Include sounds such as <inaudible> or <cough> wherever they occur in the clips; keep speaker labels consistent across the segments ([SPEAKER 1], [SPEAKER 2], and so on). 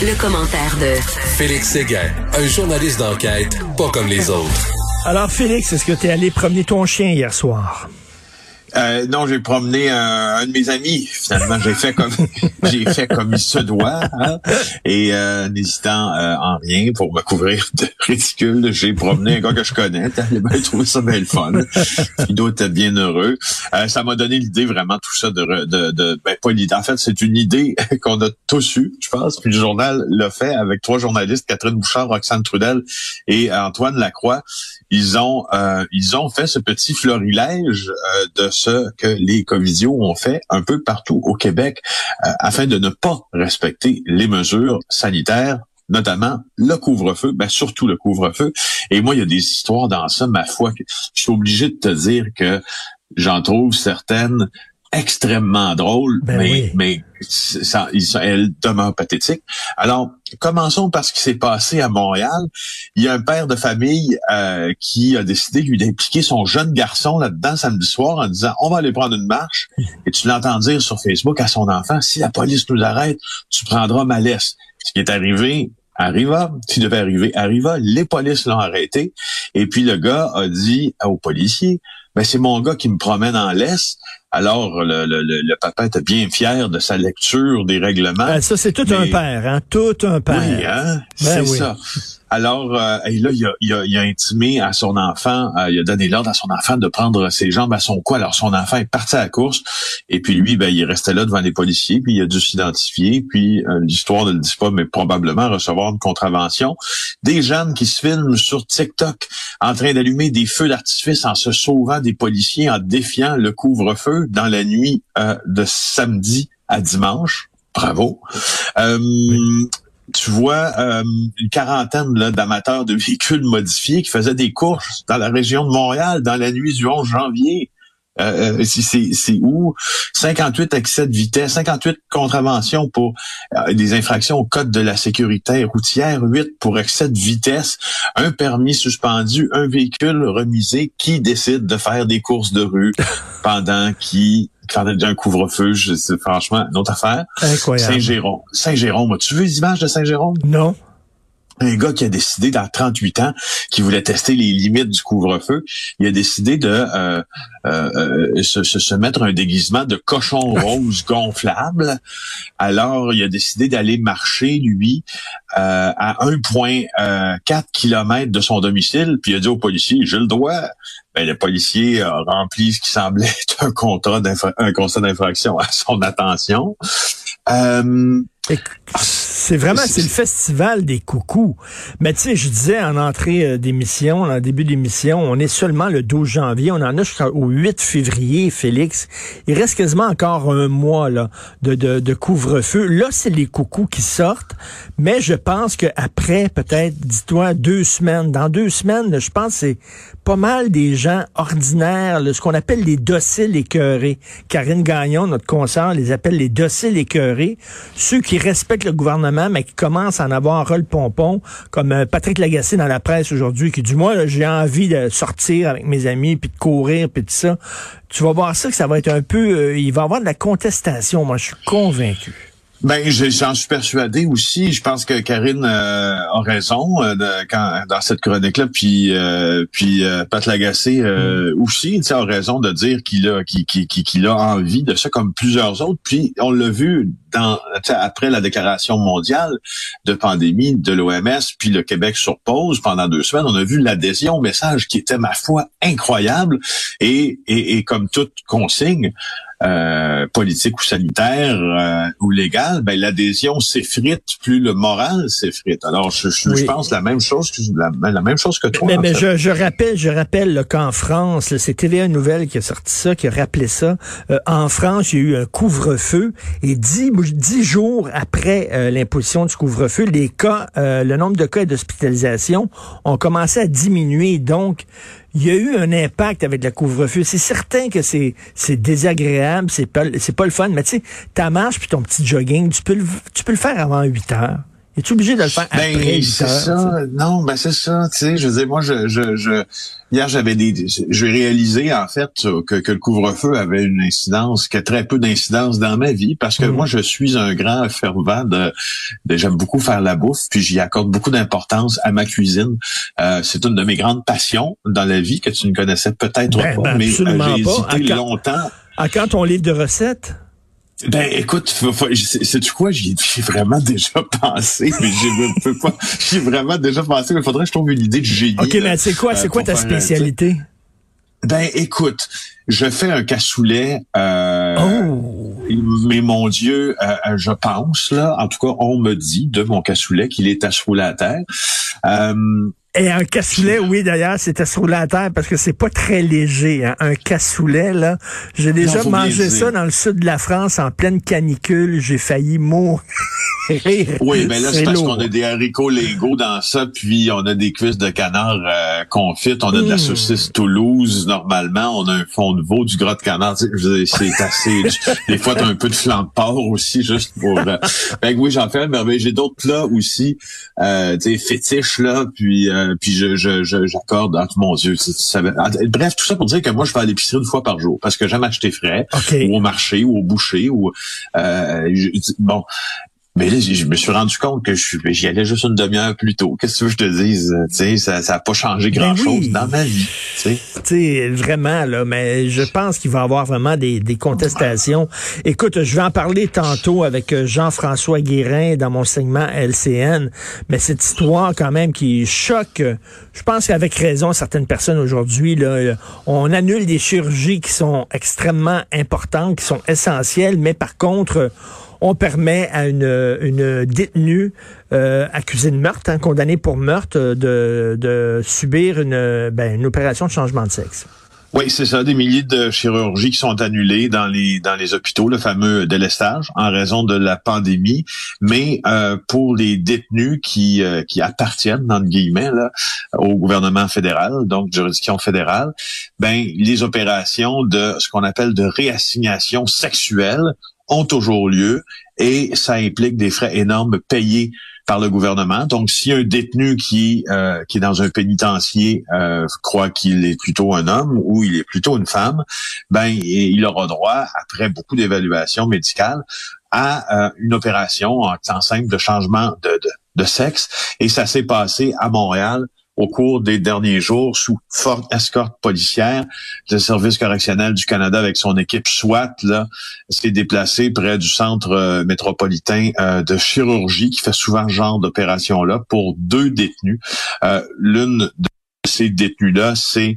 [SPEAKER 1] Le, commentaire de
[SPEAKER 2] Félix Séguin, un journaliste d'enquête pas comme les autres.
[SPEAKER 3] Alors Félix, est-ce que tu es allé promener ton chien hier soir?
[SPEAKER 4] Euh, non, j'ai promené un, de mes amis. Finalement, j'ai fait comme <laughs> j'ai fait comme il se doit, hein. et euh, n'hésitant euh, en rien pour me couvrir de ridicule, j'ai promené un gars que je connais. Il m'a trouvé ça bien le fun. Il doit être bien heureux. Euh, ça m'a donné l'idée vraiment tout ça de, de, de ben pas l'idée. En fait, c'est une idée <laughs> qu'on a tous eue, je pense. Puis le journal l'a fait avec trois journalistes, Catherine Bouchard, Roxane Trudel et Antoine Lacroix. Ils ont ils ont fait ce petit florilège de ce que les Covidios ont fait un peu partout au Québec euh, afin de ne pas respecter les mesures sanitaires notamment le couvre-feu, ben surtout le couvre-feu. Et moi, il y a des histoires dans ça, ma foi, que je suis obligé de te dire que j'en trouve certaines extrêmement drôle, ben mais, mais ça, elle demeure pathétique. Alors, commençons par ce qui s'est passé à Montréal. Il y a un père de famille euh, qui a décidé lui d'impliquer son jeune garçon là-dedans samedi soir en disant on va aller prendre une marche. <laughs> Et tu l'entends dire sur Facebook à son enfant si la police nous arrête, tu prendras ma laisse. Ce qui est arrivé arriva, qui devait arriver arriva, les polices l'ont arrêté et puis le gars a dit aux policiers ben c'est mon gars qui me promène en laisse. Alors, le, le, le, papa était bien fier de sa lecture des règlements.
[SPEAKER 3] Ben, ça, c'est tout un père, hein? Tout un père.
[SPEAKER 4] Oui, hein? Ben c'est ça. Alors, euh, et là, il a, il, intimé à son enfant, euh, il a donné l'ordre à son enfant de prendre ses jambes à son cou. Alors, son enfant est parti à la course, et puis lui, ben, il restait là devant les policiers, puis il a dû s'identifier, puis euh, l'histoire ne le dit pas, mais probablement recevoir une contravention. Des jeunes qui se filment sur TikTok en train d'allumer des feux d'artifice en se sauvant des policiers, en défiant le couvre-feu dans la nuit de samedi à dimanche. Bravo. Tu vois euh, une quarantaine d'amateurs de véhicules modifiés qui faisaient des courses dans la région de Montréal dans la nuit du 11 janvier. Euh, euh c'est où? 58 excès de vitesse, 58 contraventions pour euh, des infractions au code de la sécurité routière, 8 pour excès de vitesse, un permis suspendu, un véhicule remisé qui décide de faire des courses de rue <laughs> pendant qui quand a un couvre-feu, c'est franchement une autre affaire.
[SPEAKER 3] Incroyable.
[SPEAKER 4] Saint-Jérôme. Saint-Jérôme, as-tu vu les images de Saint-Jérôme?
[SPEAKER 3] Non
[SPEAKER 4] un gars qui a décidé dans 38 ans, qui voulait tester les limites du couvre-feu, il a décidé de euh, euh, euh se, se, mettre un déguisement de cochon rose gonflable. Alors, il a décidé d'aller marcher, lui, euh, à 1,4 km de son domicile, puis il a dit au policier, j'ai le droit. Ben, le policier a rempli ce qui semblait être un, contrat un constat d'infraction à son attention.
[SPEAKER 3] Euh, c'est vraiment, c'est le festival des coucous. Mais tu sais, je disais en entrée euh, d'émission, en début d'émission, on est seulement le 12 janvier, on en a jusqu'au 8 février, Félix. Il reste quasiment encore un mois là de, de, de couvre-feu. Là, c'est les coucous qui sortent, mais je pense qu'après, peut-être, dis-toi, deux semaines, dans deux semaines, je pense que c'est pas mal des gens ordinaires, ce qu'on appelle les dociles écœurés. Karine Gagnon, notre conseiller, les appelle les dociles écœurés. Ceux qui respectent le gouvernement, mais qui commencent à en avoir un rôle pompon, comme euh, Patrick Lagacé dans la presse aujourd'hui, qui dit, moi, j'ai envie de sortir avec mes amis, puis de courir, puis tout ça. Tu vas voir ça que ça va être un peu... Euh, il va y avoir de la contestation, moi, je suis convaincu.
[SPEAKER 4] Ben, j'en suis persuadé aussi. Je pense que Karine euh, a raison euh, quand, dans cette chronique-là, puis euh, puis Pat Lagacé mm. aussi, tu a raison de dire qu'il a qu'il a envie de ça comme plusieurs autres. Puis on l'a vu dans après la déclaration mondiale de pandémie de l'OMS, puis le Québec sur pause pendant deux semaines, on a vu l'adhésion au message qui était ma foi incroyable et et, et comme toute consigne. Euh, politique ou sanitaire euh, ou légal, ben l'adhésion s'effrite, plus le moral s'effrite. Alors je, je, pense la même chose que la, même chose que toi.
[SPEAKER 3] Mais, mais je, je, rappelle, je rappelle qu'en France, c'est TVA Nouvelle qui a sorti ça, qui a rappelé ça. Euh, en France, il y a eu un couvre-feu et dix, dix jours après l'imposition du couvre-feu, les cas, le nombre de cas d'hospitalisation ont commencé à diminuer. Donc il y a eu un impact avec le couvre-feu. C'est certain que c'est désagréable, c'est pas pas le fun, mais tu sais, ta marche puis ton petit jogging, tu peux le, tu peux le faire avant 8 heures. Es-tu obligé de le faire
[SPEAKER 4] ben,
[SPEAKER 3] après
[SPEAKER 4] c'est ça. Non, ben c'est ça. Tu sais, je veux dire, moi, je, je, je hier j'avais des, j'ai réalisé en fait que, que le couvre-feu avait une incidence, que très peu d'incidence dans ma vie, parce que mm. moi, je suis un grand fervent de, de j'aime beaucoup faire la bouffe, puis j'y accorde beaucoup d'importance à ma cuisine. Euh, c'est une de mes grandes passions dans la vie que tu ne connaissais peut-être
[SPEAKER 3] ben,
[SPEAKER 4] pas,
[SPEAKER 3] ben,
[SPEAKER 4] mais euh, j'ai hésité
[SPEAKER 3] à
[SPEAKER 4] longtemps.
[SPEAKER 3] À quand ton livre de recettes?
[SPEAKER 4] Ben écoute, c'est quoi? J'y ai vraiment <laughs> déjà pensé, mais je peux pas. J'y ai vraiment déjà pensé, mais faudrait que je trouve une idée de génie.
[SPEAKER 3] Ok, mais c'est quoi, c'est euh, quoi ta spécialité?
[SPEAKER 4] Ben écoute, je fais un cassoulet. Euh, oh. Mais mon Dieu, euh, je pense là, en tout cas, on me dit de mon cassoulet qu'il est à à terre. Euh,
[SPEAKER 3] et un cassoulet, oui, d'ailleurs, c'était sur la terre parce que c'est pas très léger. Hein. Un cassoulet, là, j'ai déjà mangé ça dans le sud de la France en pleine canicule. J'ai failli mourir.
[SPEAKER 4] Oui, mais là, c'est parce qu'on a des haricots Lego dans ça, puis on a des cuisses de canard euh, confites, on a de la hmm. saucisse Toulouse, normalement, on a un fond de veau, du gras de canard, c'est assez... <laughs> des fois, t'as un peu de flan de porc aussi, juste pour... Euh, ben oui, j'en fais, mais j'ai d'autres plats aussi, euh, tu sais, fétiches, là, puis euh, puis je j'accorde, je, mon Dieu, bref, tout ça pour dire que moi, je vais à l'épicerie une fois par jour, parce que j'aime acheter frais, ou au marché, ou au boucher, ou... Euh, bon, mais là, je me suis rendu compte que je j'y allais juste une demi-heure plus tôt. Qu'est-ce que tu veux que je te dise? sais, ça n'a pas changé ben grand-chose dans ma vie. Tu
[SPEAKER 3] sais, vraiment, là, mais je pense qu'il va y avoir vraiment des, des contestations. Écoute, je vais en parler tantôt avec euh, Jean-François Guérin dans mon segment LCN, mais cette histoire quand même qui choque, je pense qu'avec raison, certaines personnes aujourd'hui, là, on annule des chirurgies qui sont extrêmement importantes, qui sont essentielles, mais par contre, on permet à une, une détenue euh, accusée de meurtre, hein, condamnée pour meurtre, de, de subir une, ben, une opération de changement de sexe.
[SPEAKER 4] Oui, c'est ça, des milliers de chirurgies qui sont annulées dans les hôpitaux, le fameux délestage, en raison de la pandémie. Mais euh, pour les détenus qui euh, qui appartiennent, le guillemets, au gouvernement fédéral, donc juridiction fédérale, ben les opérations de ce qu'on appelle de réassignation sexuelle ont toujours lieu et ça implique des frais énormes payés par le gouvernement. Donc, si un détenu qui euh, qui est dans un pénitencier euh, croit qu'il est plutôt un homme ou il est plutôt une femme, ben il aura droit, après beaucoup d'évaluations médicales, à euh, une opération en temps simple de changement de, de, de sexe. Et ça s'est passé à Montréal au cours des derniers jours sous forte escorte policière. Le service correctionnel du Canada avec son équipe SWAT là s'est déplacé près du centre euh, métropolitain euh, de chirurgie qui fait souvent ce genre d'opération là pour deux détenus. Euh, l'une de ces détenus là, c'est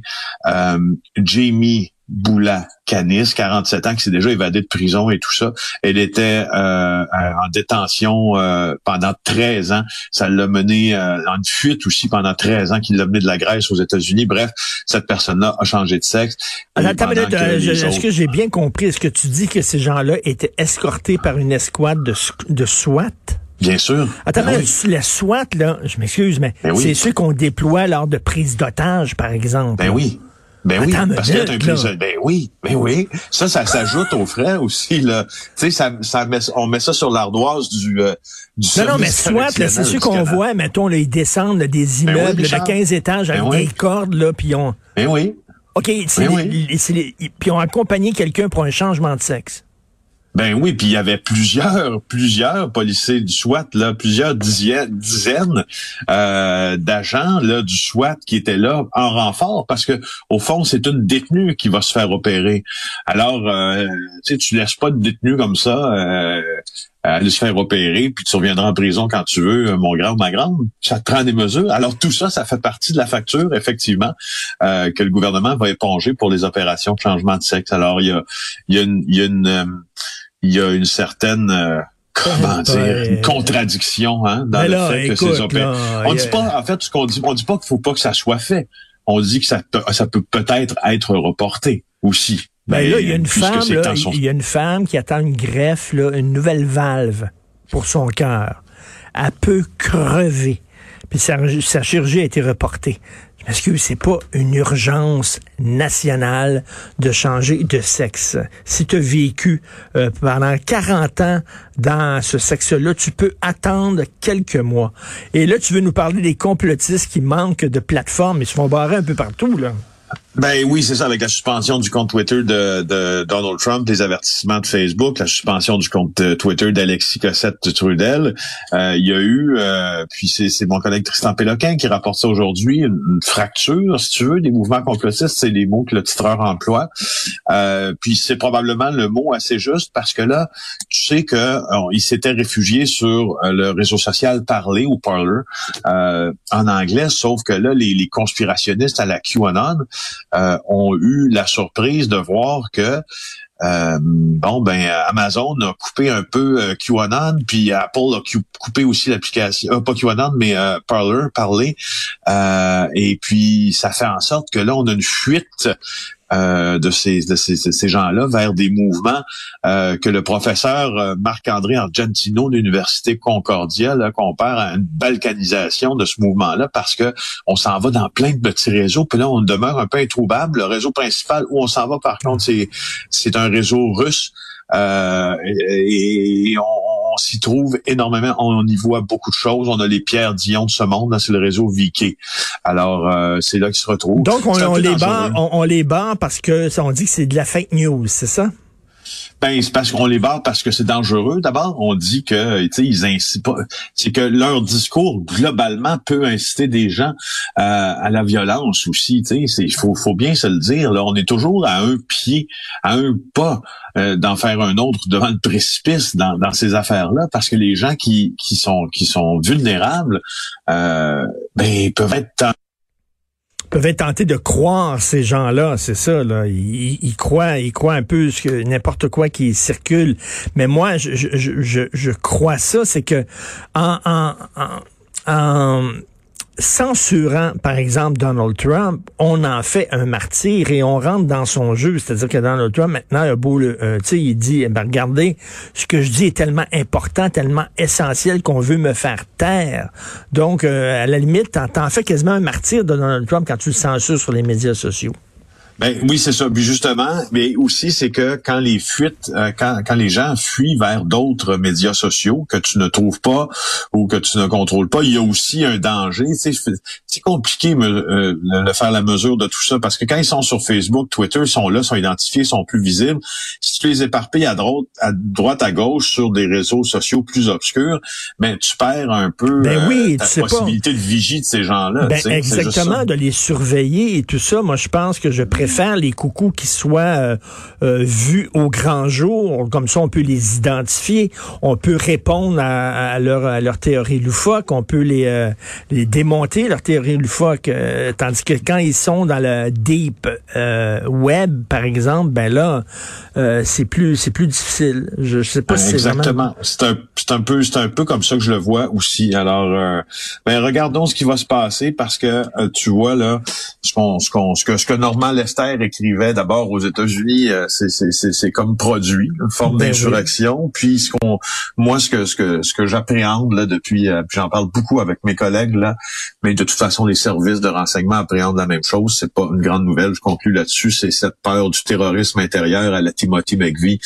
[SPEAKER 4] Jamie Boula Canis, 47 ans, qui s'est déjà évadée de prison et tout ça. Elle était euh, en détention euh, pendant 13 ans. Ça l'a mené euh, en fuite aussi pendant 13 ans, qu'il l'a mené de la Grèce aux États-Unis. Bref, cette personne-là a changé de sexe.
[SPEAKER 3] est-ce que j'ai bien compris? Est-ce que tu dis que ces gens-là étaient escortés par une escouade de, de SWAT?
[SPEAKER 4] Bien sûr.
[SPEAKER 3] Attends, ben la SWAT, là, je m'excuse, mais ben c'est ceux qu'on déploie lors de prise d'otages, par exemple.
[SPEAKER 4] Ben oui. Ben oui, parce y a un Ben oui, ben oui. Ça, ça s'ajoute aux frais aussi. Là. Tu sais, ça, ça met, on met ça sur l'ardoise du, euh, du
[SPEAKER 3] Non, non, mais soit, c'est sûr qu'on voit, mettons, là, ils descendent des ben immeubles de 15 étages avec ben des cordes, là, puis on...
[SPEAKER 4] Ben oui.
[SPEAKER 3] OK, c'est ben puis on accompagné quelqu'un pour un changement de sexe.
[SPEAKER 4] Ben oui, puis il y avait plusieurs, plusieurs policiers du SWAT, là, plusieurs dizaines, euh, d'agents là du SWAT qui étaient là en renfort, parce que au fond, c'est une détenue qui va se faire opérer. Alors, euh, tu tu laisses pas de détenue comme ça. Euh, aller se faire opérer, puis tu reviendras en prison quand tu veux, mon grand ou ma grande. Ça te prend des mesures. Alors tout ça, ça fait partie de la facture, effectivement, euh, que le gouvernement va éponger pour les opérations de changement de sexe. Alors il y a, y a une, y a une euh, il y a une certaine euh, comment dire, une contradiction hein, dans le fait que ces opérations. On dit pas, en fait, ce qu'on dit, on dit pas qu'il faut pas que ça soit fait. On dit que ça, ça peut peut-être être reporté aussi.
[SPEAKER 3] Ben, là, il y a une femme, il y a une femme qui attend une greffe, là, une nouvelle valve pour son cœur. Elle peut crever. Puis sa, sa chirurgie a été reportée. Est-ce que c'est pas une urgence nationale de changer de sexe? Si tu as vécu euh, pendant 40 ans dans ce sexe-là, tu peux attendre quelques mois. Et là, tu veux nous parler des complotistes qui manquent de plateformes. Ils se font barrer un peu partout, là.
[SPEAKER 4] Ben oui, c'est ça, avec la suspension du compte Twitter de, de, Donald Trump, les avertissements de Facebook, la suspension du compte euh, Twitter d'Alexis Cossette de Trudel. Euh, il y a eu, euh, puis c'est mon collègue Tristan Péloquin qui rapporte ça aujourd'hui, une, fracture, si tu veux, des mouvements complotistes, c'est les mots que le titreur emploie. puis c'est probablement le mot assez juste parce que là, tu sais que il s'était réfugié sur le réseau social Parler ou Parler en anglais, sauf que là, les, les conspirationnistes à la QAnon euh, ont eu la surprise de voir que euh, bon ben Amazon a coupé un peu euh, QAnon, puis Apple a coupé aussi l'application, pas QAnon mais Parler, parler, et puis ça fait en sorte que là on a une fuite euh, de ces, de ces, ces gens-là vers des mouvements euh, que le professeur euh, Marc-André Argentino de l'Université Concordia là, compare à une balkanisation de ce mouvement-là parce que on s'en va dans plein de petits réseaux, puis là on demeure un peu introuvable. Le réseau principal où on s'en va, par contre, c'est, un réseau russe. Euh, et, on, s'y trouve énormément. On, y voit beaucoup de choses. On a les pierres Dion de ce monde. C'est le réseau Vicky. Alors, euh, c'est là qu'ils se retrouvent.
[SPEAKER 3] Donc, on, les bat, on, les bat parce que on dit que c'est de la fake news, c'est ça?
[SPEAKER 4] Ben, c'est parce qu'on les barre parce que c'est dangereux. D'abord, on dit que, tu sais, ils incitent pas. C'est que leur discours globalement peut inciter des gens euh, à la violence aussi. Tu sais, il faut, faut bien se le dire. Là, on est toujours à un pied, à un pas euh, d'en faire un autre devant le précipice dans, dans ces affaires-là, parce que les gens qui, qui sont qui sont vulnérables, euh, ben peuvent être
[SPEAKER 3] peuvent être tentés de croire ces gens-là, c'est ça. Là. Ils, croient, ils croient un peu n'importe quoi qui circule. Mais moi, je, je, je, je crois ça, c'est que en, en censurant, par exemple, Donald Trump, on en fait un martyr et on rentre dans son jeu. C'est-à-dire que Donald Trump, maintenant, a beau, euh, tu sais, il dit, eh ben, regardez, ce que je dis est tellement important, tellement essentiel qu'on veut me faire taire. Donc, euh, à la limite, t'en fais quasiment un martyr de Donald Trump quand tu le censures sur les médias sociaux.
[SPEAKER 4] Ben oui, c'est ça. Puis justement, mais aussi c'est que quand les fuites, euh, quand, quand les gens fuient vers d'autres médias sociaux que tu ne trouves pas ou que tu ne contrôles pas, il y a aussi un danger. C'est compliqué euh, de faire la mesure de tout ça parce que quand ils sont sur Facebook, Twitter, ils sont là, sont identifiés, sont plus visibles. Si tu les éparpilles à droite, à droite, à gauche sur des réseaux sociaux plus obscurs, ben tu perds un peu
[SPEAKER 3] ben oui,
[SPEAKER 4] euh, possibilité de vigie de ces gens-là.
[SPEAKER 3] Ben exactement, de les surveiller et tout ça. Moi, je pense que je préfère faire les coucous qui soient euh, euh, vus au grand jour. Comme ça, on peut les identifier. On peut répondre à, leur, à leur théorie loufoque. On peut les, euh, les démonter, leur théorie loufoque. tandis que quand ils sont dans le deep web, par exemple, ben là, c'est plus c'est plus difficile. Je, sais pas si
[SPEAKER 4] c'est Exactement. C'est un, un peu c'est un peu comme ça que je le vois aussi. Alors, ben regardons ce qui va se passer parce que tu vois là, ce qu'on ce ce que ce que Normand écrivait d'abord aux États-Unis, euh, c'est comme produit, une forme ben d'insurrection. Puis ce qu'on, moi, ce que ce que ce que j'appréhende là depuis, euh, j'en parle beaucoup avec mes collègues là, mais de toute façon les services de renseignement appréhendent la même chose. C'est pas une grande nouvelle. Je conclue là-dessus. C'est cette peur du terrorisme intérieur à la Timothy McVeigh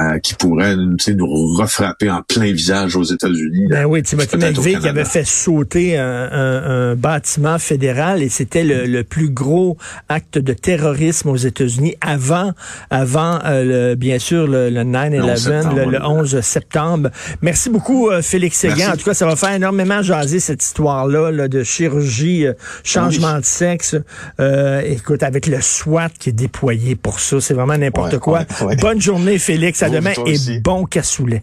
[SPEAKER 4] euh, qui pourrait nous refrapper en plein visage aux États-Unis.
[SPEAKER 3] Ben oui, Timothy McVeigh qui avait fait sauter un, un, bâtiment fédéral et c'était le, le plus gros acte de terrorisme aux États-Unis avant, avant euh, le, bien sûr le, 9-11, le, 11 septembre. Merci beaucoup, euh, Félix Séguin. En tout cas, ça va faire énormément jaser cette histoire-là de chirurgie, euh, changement de sexe. écoute, avec le SWAT qui est déployé pour ça, c'est vraiment n'importe quoi. Bonne journée, Félix. À demain et bon cassoulet.